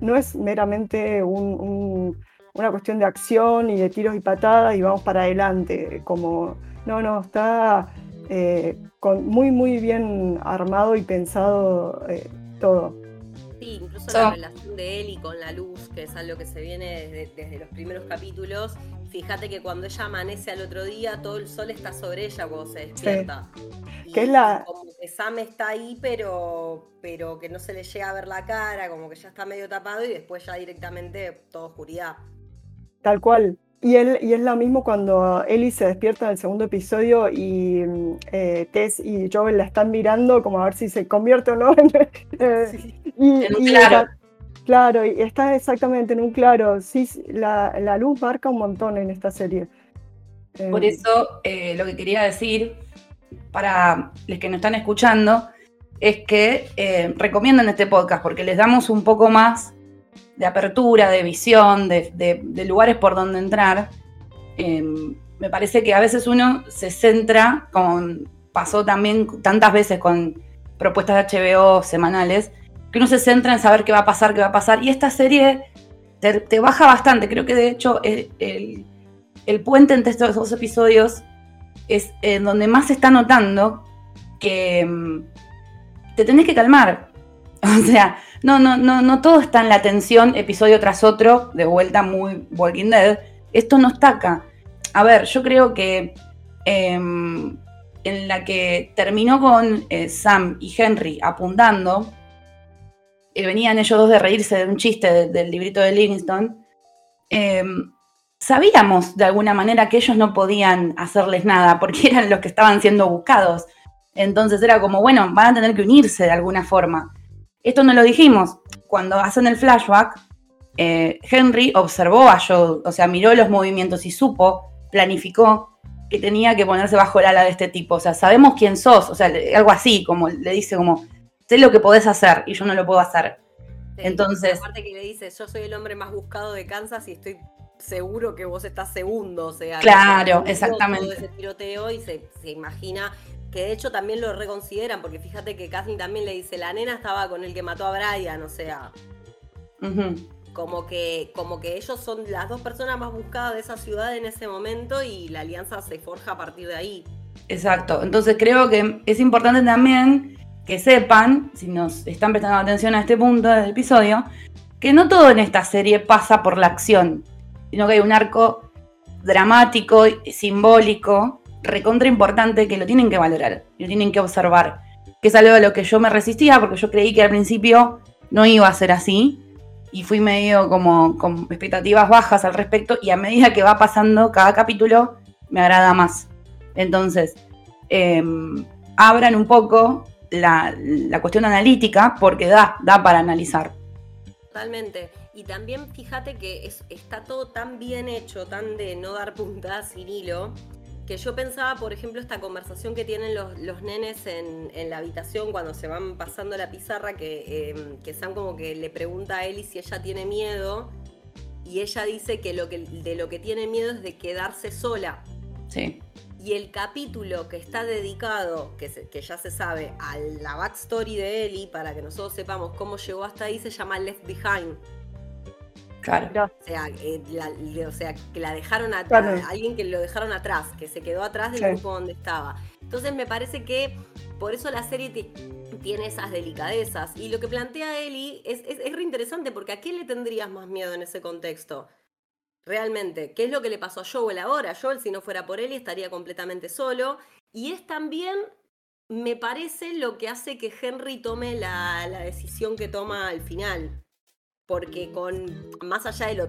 no es meramente un una cuestión de acción y de tiros y patadas y vamos para adelante. Como, no, no, está eh, con, muy, muy bien armado y pensado eh, todo. Sí, incluso la relación de él y con la luz, que es algo que se viene desde, los primeros capítulos. Fíjate que cuando ella amanece al otro día, todo el sol está sobre ella cuando se despierta. que es la... Como que Sam está ahí, pero, pero que no se le llega a ver la cara, como que ya está medio tapado y después ya directamente toda oscuridad. Tal cual. Y, él, y es lo mismo cuando Ellie se despierta en el segundo episodio y eh, Tess y Joel la están mirando como a ver si se convierte o no. *laughs* Eh, en un claro. claro, y está exactamente en un claro. Sí, la, la luz marca un montón en esta serie. Por eh, eso lo que quería decir para los que nos están escuchando es que recomiendan este podcast porque les damos un poco más de apertura, de visión, de, lugares por donde entrar. Em, me parece que a veces uno se centra, como pasó también tantas veces con propuestas de HBO semanales, que uno se centra en saber qué va a pasar, qué va a pasar. Y esta serie te, baja bastante. Creo que de hecho el, puente entre estos dos episodios es en donde más se está notando que em, te tenés que calmar. *laughs* O sea, no, no, no, no todo está en la tensión, episodio tras otro, de vuelta muy Walking Dead. Esto no está acá. A ver, yo creo que em, en la que terminó con eh, Sam y Henry apuntando, y venían ellos dos de reírse de un chiste del librito de Livingston, em, sabíamos de alguna manera que ellos no podían hacerles nada porque *laughs* eran los que estaban siendo buscados. Entonces era como, bueno, van a tener que unirse de alguna forma. Esto no lo dijimos. Cuando hacen el flashback, eh, Henry observó a Joe, o sea, miró los movimientos y supo, planificó que tenía que ponerse bajo el ala de este tipo. O sea, sabemos quién sos, o sea, algo así, como le dice como, sé lo que podés hacer y yo no lo puedo hacer. Entonces... Aparte que le dice, yo soy el hombre más buscado de Kansas y estoy seguro que vos estás segundo, o sea... Claro, exactamente. ese tiroteo y se, se imagina que de hecho también lo reconsideran, porque fíjate que Kathleen también le dice, la nena estaba con el que mató a Brian, o sea, como, que, como que ellos son las dos personas más buscadas de esa ciudad en ese momento y la alianza se forja a partir de ahí. Exacto, entonces creo que es importante también que sepan, si nos están prestando atención a este punto del episodio, que no todo en esta serie pasa por la acción, sino que hay un arco dramático, simbólico, recontra importante que lo tienen que valorar, lo tienen que observar. Que es algo a lo que yo me resistía porque yo creí que al principio no iba a ser así y fui medio como con expectativas bajas al respecto y a medida que va pasando cada capítulo me agrada más. Entonces, em, abran un poco la, cuestión analítica porque da, da para analizar. Totalmente. Y también fíjate que está todo tan bien hecho, tan de no dar puntadas sin hilo, que yo pensaba, por ejemplo, esta conversación que tienen los, los nenes en, la habitación cuando se van pasando la pizarra, que, eh, que Sam como que le pregunta a Ellie si ella tiene miedo, y ella dice que, lo que de lo que tiene miedo es de quedarse sola. Sí. Y el capítulo que está dedicado, que, que ya se sabe, a la backstory de Ellie, para que nosotros sepamos cómo llegó hasta ahí, se llama Left Behind. Claro. O sea, eh, o sea, que la dejaron atrás, alguien que lo dejaron atrás, que se quedó atrás del grupo donde estaba. Entonces me parece que por eso la serie tiene esas delicadezas. Y lo que plantea Eli es, es, es interesante porque ¿a quién le tendrías más miedo en ese contexto? Realmente, ¿qué es lo que le pasó a Joel ahora? Joel, si no fuera por Eli, estaría completamente solo. Y es también, me parece, lo que hace que Henry tome la, la decisión que toma al final porque con más allá de lo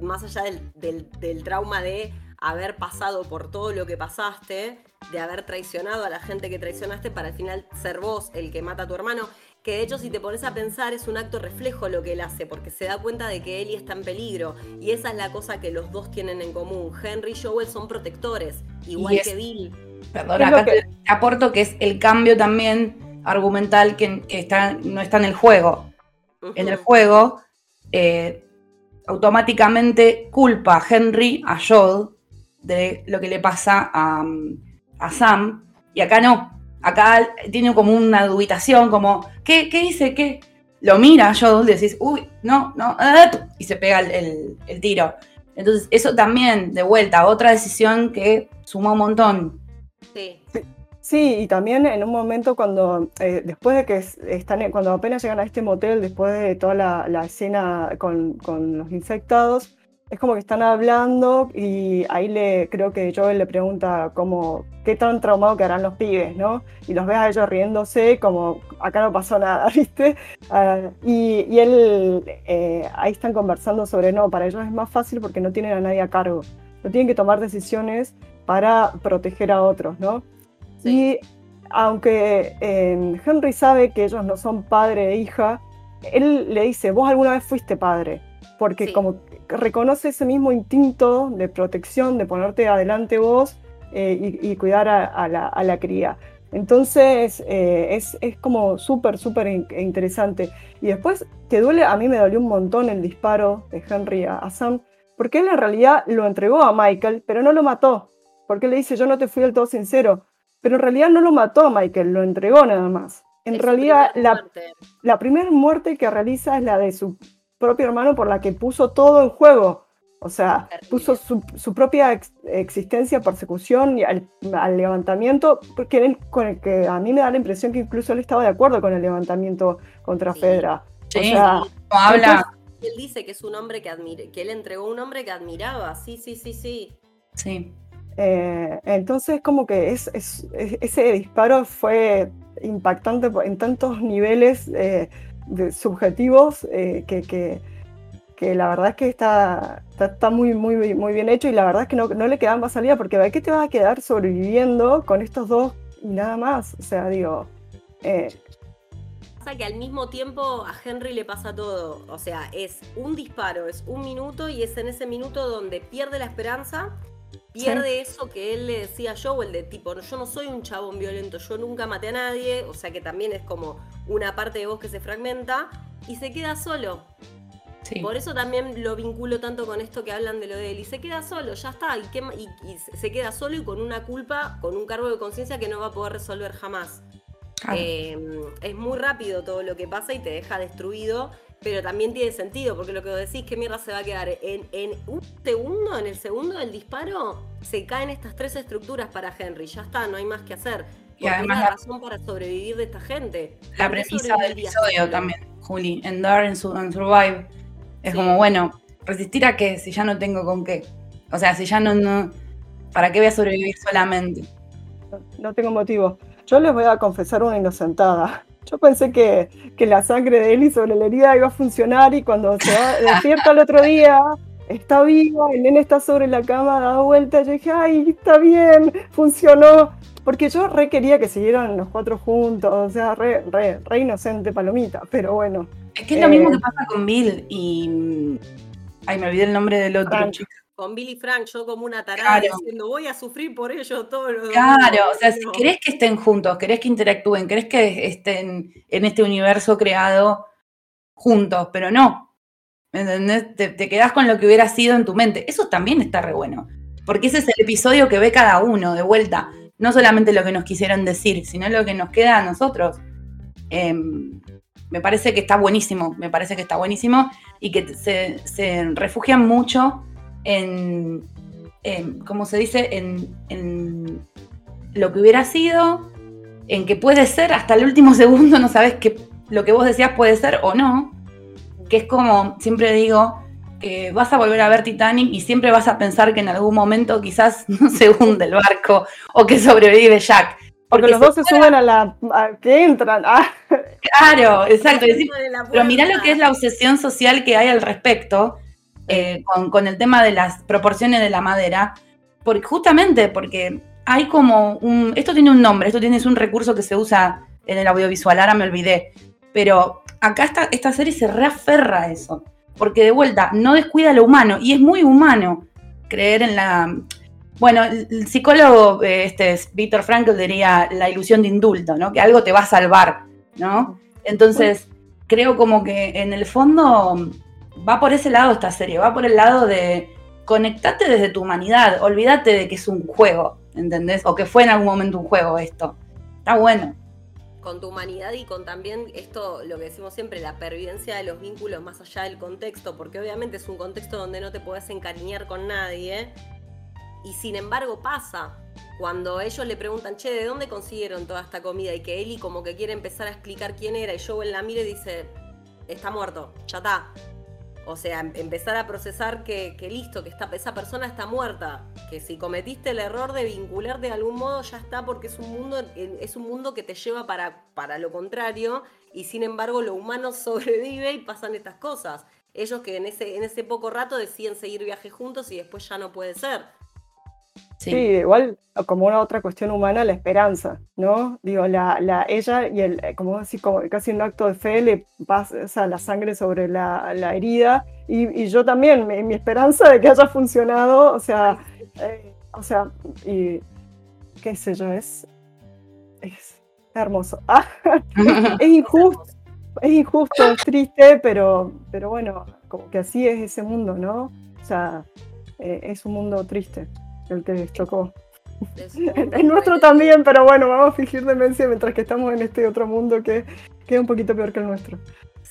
más allá del, trauma de haber pasado por todo lo que pasaste, de haber traicionado a la gente que traicionaste para al final ser vos el que mata a tu hermano, que de hecho si te pones a pensar es un acto reflejo lo que él hace, porque se da cuenta de que Ellie está en peligro, y esa es la cosa que los dos tienen en común. Henry y Joel son protectores, igual que Bill. Perdón, acá te aporto que es el cambio también argumental que, está, no está en el juego. En el juego eh, automáticamente culpa a Henry, a Joel, de lo que le pasa a, Sam, y acá no. Acá tiene como una dubitación, como, ¿qué, qué hice? ¿Qué? Lo mira a Joel y decís, uy, no, no, eh", y se pega el, el tiro. Entonces, eso también, de vuelta, otra decisión que suma un montón. Sí. Sí, y también en un momento cuando, eh, después de que están, cuando apenas llegan a este motel, después de toda la, escena con, los infectados, es como que están hablando y ahí le creo que Joel le pregunta como qué tan traumado quedarán los pibes, ¿no? Y los ves a ellos riéndose como acá no pasó nada, *laughs* ¿viste? Ah, y, él, eh, ahí están conversando sobre, no, para ellos es más fácil porque no tienen a nadie a cargo, no tienen que tomar decisiones para proteger a otros, ¿no? Y aunque eh, Henry sabe que ellos no son padre e hija, él le dice, vos alguna vez fuiste padre, porque como reconoce ese mismo instinto de protección, de ponerte adelante vos eh, y, cuidar a, la, cría. Entonces eh, es, como súper, súper interesante. Y después te duele, a mí me dolió un montón el disparo de Henry a, Sam, porque él en realidad lo entregó a Michael, pero no lo mató, porque le dice, yo no te fui del todo sincero, pero en realidad no lo mató a Michael, lo entregó nada más. En realidad la, la primera muerte que realiza es la de su propio hermano por la que puso todo en juego. O sea, puso su, propia existencia, persecución y al, levantamiento, porque con el que a mí me da la impresión que incluso él estaba de acuerdo con el levantamiento contra Fedra. Sí, o sea, habla. él dice que es un hombre que admire, que él entregó un hombre que admiraba. Sí, sí, sí, sí. Sí. Eh, entonces, como que es, ese disparo fue impactante en tantos niveles eh, subjetivos eh, que, que que la verdad es que está, está, muy, muy, muy bien hecho y la verdad es que no, no le quedan más salida porque ¿de qué te vas a quedar sobreviviendo con estos dos y nada más? O sea, digo... Eh, pasa que al mismo tiempo a Henry le pasa todo. O sea, es un disparo, es un minuto y es en ese minuto donde pierde la esperanza, pierde eso que él le decía a Joe, el de tipo, yo no soy un chabón violento, yo nunca maté a nadie, o sea que también es como una parte de vos que se fragmenta y se queda solo. Por eso también lo vinculo tanto con esto que hablan de lo de él. Y se queda solo, ya está. Y, se queda solo y con una culpa, con un cargo de conciencia que no va a poder resolver jamás. Em, es muy rápido todo lo que pasa y te deja destruido. Pero también tiene sentido, porque lo que vos decís, que mierda se va a quedar? En, un segundo, en el segundo del disparo, se caen estas tres estructuras para Henry. Ya está, no hay más que hacer. y además la razón para sobrevivir de esta gente. La premisa del episodio también, Juli. Endure and survive es como, bueno, ¿resistir a qué? Si ya no tengo con qué. O sea, si ya no, no ¿para qué voy a sobrevivir solamente? No tengo motivo. Yo les voy a confesar una inocentada. Yo pensé que, la sangre de Eli sobre la herida iba a funcionar y cuando se *laughs* despierta el otro día, está viva, el nene está sobre la cama, da vuelta, yo dije, ay, está bien, funcionó. Porque yo re quería que siguieran los cuatro juntos, o sea, re, re, re inocente palomita, pero bueno. Es que es lo mismo que eh, pasa con Bill y. Ay, me olvidé el nombre del otro chico. Con Bill y Frank, yo como una tarada diciendo voy a sufrir por ellos todos los Claro, o sea, si querés que estén juntos, querés que interactúen, querés que estén en este universo creado juntos, pero no. ¿Entendés? Te, te quedás con lo que hubiera sido en tu mente. Eso también está re bueno. Porque ese es el episodio que ve cada uno de vuelta. No solamente lo que nos quisieron decir, sino lo que nos queda a nosotros. Eh, me parece que está buenísimo, me parece que está buenísimo y que se, refugian mucho en, ¿cómo se dice? En, lo que hubiera sido, en que puede ser, hasta el último *laughs* segundo no sabes que lo que vos decías puede ser o no, que es como, siempre digo, que vas a volver a ver Titanic y siempre vas a pensar que en algún momento quizás *laughs* no se hunde el barco o que sobrevive Jack. Porque, los dos se suben a la. que entran. Ah. Claro, exacto. *laughs* pero mirá lo que es la obsesión social que hay al respecto eh, con, el tema de las proporciones de la madera. Porque, justamente porque hay como un. Esto tiene un nombre, esto tiene un recurso que se usa en el audiovisual, ahora me olvidé. Pero acá esta, esta serie se reaferra a eso. Porque de vuelta, no descuida lo humano. Y es muy humano creer en la bueno, el psicólogo eh, este, Víctor Frankl diría la ilusión de indulto, ¿no? Que algo te va a salvar, ¿no? Entonces, creo como que en el fondo va por ese lado esta serie, va por el lado de conectate desde tu humanidad, olvídate de que es un juego, ¿entendés? O que fue en algún momento un juego esto. Está bueno. Con tu humanidad y con también esto, lo que decimos siempre, la pervivencia de los vínculos más allá del contexto, porque obviamente es un contexto donde no te puedes encariñar con nadie, y sin embargo pasa. Cuando ellos le preguntan, che, ¿de dónde consiguieron toda esta comida? Y que Eli como que quiere empezar a explicar quién era y Joel la mira y dice, está muerto, ya está. O sea, em- empezar a procesar que, que listo, que esta, esa persona está muerta. Que si cometiste el error de vincular de algún modo, ya está, porque es un mundo, es un mundo que te lleva para, para lo contrario. Y sin embargo, lo humano *laughs* sobrevive y pasan estas cosas. Ellos que en ese, en ese poco rato deciden seguir viaje juntos y después ya no puede ser. Sí. igual como una otra cuestión humana, la esperanza, ¿no? Digo, la, la, ella y el, eh, como así, como casi un acto de fe, le pasa la sangre sobre la, la herida. Y, y, yo también, mi, mi, esperanza de que haya funcionado, o sea, eh, o sea, y qué sé yo, es, es hermoso. *laughs* es injusto, es injusto, es triste, pero, pero bueno, como que así es ese mundo, ¿no? O sea, eh, es un mundo triste el que les tocó. Es, *laughs* es nuestro también, pero bueno, vamos a fingir demencia mientras que estamos en este otro mundo que, que es un poquito peor que el nuestro.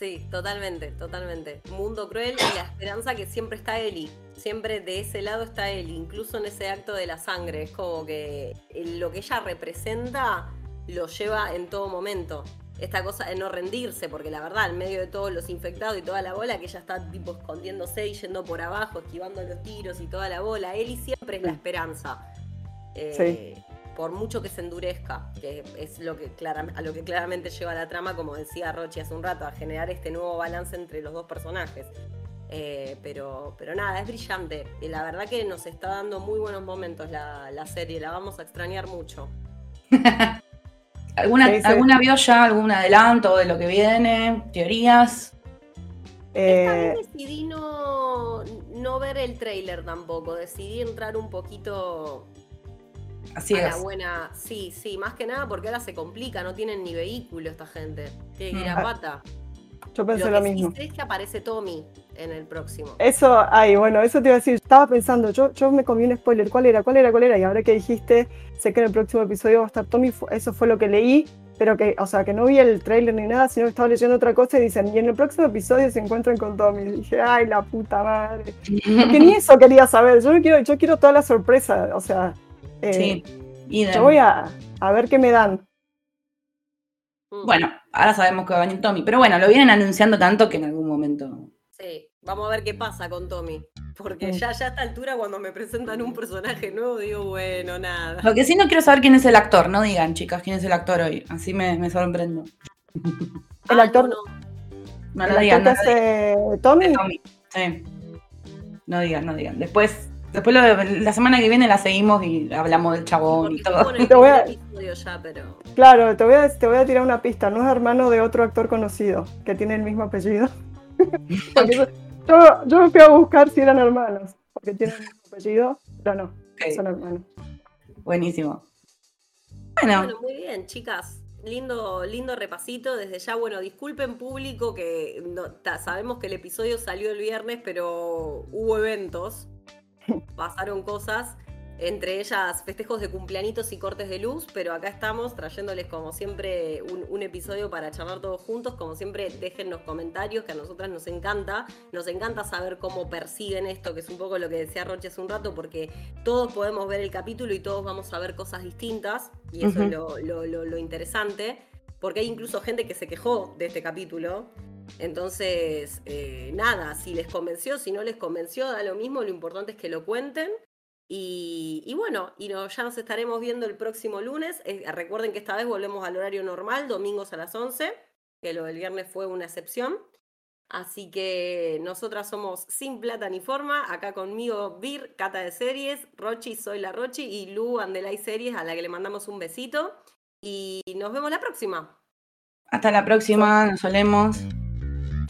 Sí, totalmente, totalmente. Mundo cruel y la esperanza que siempre está Eli. Siempre de ese lado está Eli, incluso en ese acto de la sangre. Es como que lo que ella representa lo lleva en todo momento. Esta cosa de no rendirse, porque la verdad, en medio de todos los infectados y toda la bola, que ella está tipo escondiéndose y yendo por abajo, esquivando los tiros y toda la bola, Eli siempre es la esperanza. Eh, sí. Por mucho que se endurezca, que es lo que a lo que claramente lleva la trama, como decía Rochi hace un rato, a generar este nuevo balance entre los dos personajes. Eh, pero, pero nada, es brillante. Y la verdad que nos está dando muy buenos momentos la, la serie, la vamos a extrañar mucho. *laughs* ¿Alguna, sí, sí. ¿Alguna vio ya algún adelanto de lo que viene? ¿Teorías? Eh... decidí no, no ver el trailer tampoco, decidí entrar un poquito Así a es. la buena. Sí, sí, más que nada porque ahora se complica, no tienen ni vehículo esta gente. Tiene que ir a pata. Yo pensé lo, lo, mismo. Sí es que aparece Tommy en el próximo. Eso, ay, bueno, eso te iba a decir. Estaba pensando, yo, yo me comí un spoiler. ¿Cuál era? ¿Cuál era? ¿Cuál era? Y ahora que dijiste, sé que en el próximo episodio va a estar Tommy. Eso fue lo que leí, pero que, o sea, que no vi el trailer ni nada, sino que estaba leyendo otra cosa y dicen, y en el próximo episodio se encuentran con Tommy. Y dije, ay, la puta madre. Porque ni *laughs* eso quería saber. Yo quiero, yo quiero toda la sorpresa. O sea, eh, Sí. Yo voy a, a ver qué me dan. Mm, Bueno, ahora sabemos que va a venir Tommy, pero bueno, lo vienen anunciando tanto que en algún momento. Sí, vamos a ver qué pasa con Tommy. Porque ya, ya a esta altura, cuando me presentan un personaje nuevo, digo, bueno, nada. Lo que sí no quiero saber quién es el actor, no digan, chicas, quién es el actor hoy. Así me, me sorprendo. *laughs* El Ah, actor, no, no. No lo digan, no Tommy. Tommy. Sí. No digan, no digan. Después, después lo la semana que viene la seguimos y hablamos del chabón y todo. Te voy a- ya, pero. Claro, te voy, a, te voy a tirar una pista. No es hermano de otro actor conocido que tiene el mismo apellido. *laughs* Yo, me fui a buscar si eran hermanos, porque tienen el mismo apellido, pero no, son hermanos. Buenísimo. Bueno, Bueno, muy bien, chicas. Lindo, lindo repasito. Desde ya, bueno, disculpen público que no- ta- sabemos que el episodio salió el viernes, pero hubo eventos, *laughs* pasaron cosas, entre ellas festejos de cumpleañitos y cortes de luz, pero acá estamos trayéndoles como siempre un, un episodio para charlar todos juntos. Como siempre, déjennos comentarios, que a nosotras nos encanta. Nos encanta saber cómo perciben esto, que es un poco lo que decía Roche hace un rato, porque todos podemos ver el capítulo y todos vamos a ver cosas distintas, y eso es lo, lo- lo- lo interesante, porque hay incluso gente que se quejó de este capítulo. Entonces, eh, nada, si les convenció, si no les convenció, da lo mismo, lo importante es que lo cuenten. Y, bueno, y no- ya nos estaremos viendo el próximo lunes. Eh, recuerden que esta vez volvemos al horario normal, domingos a las 11, que lo del viernes fue una excepción. Así que nosotras somos Sin Plata ni Forma, acá conmigo Vir, Cata de Series, Rochi, soy la Rochi y Lu Andelay Series, a la que le mandamos un besito. Y nos vemos la próxima. hasta la próxima, nos solemos.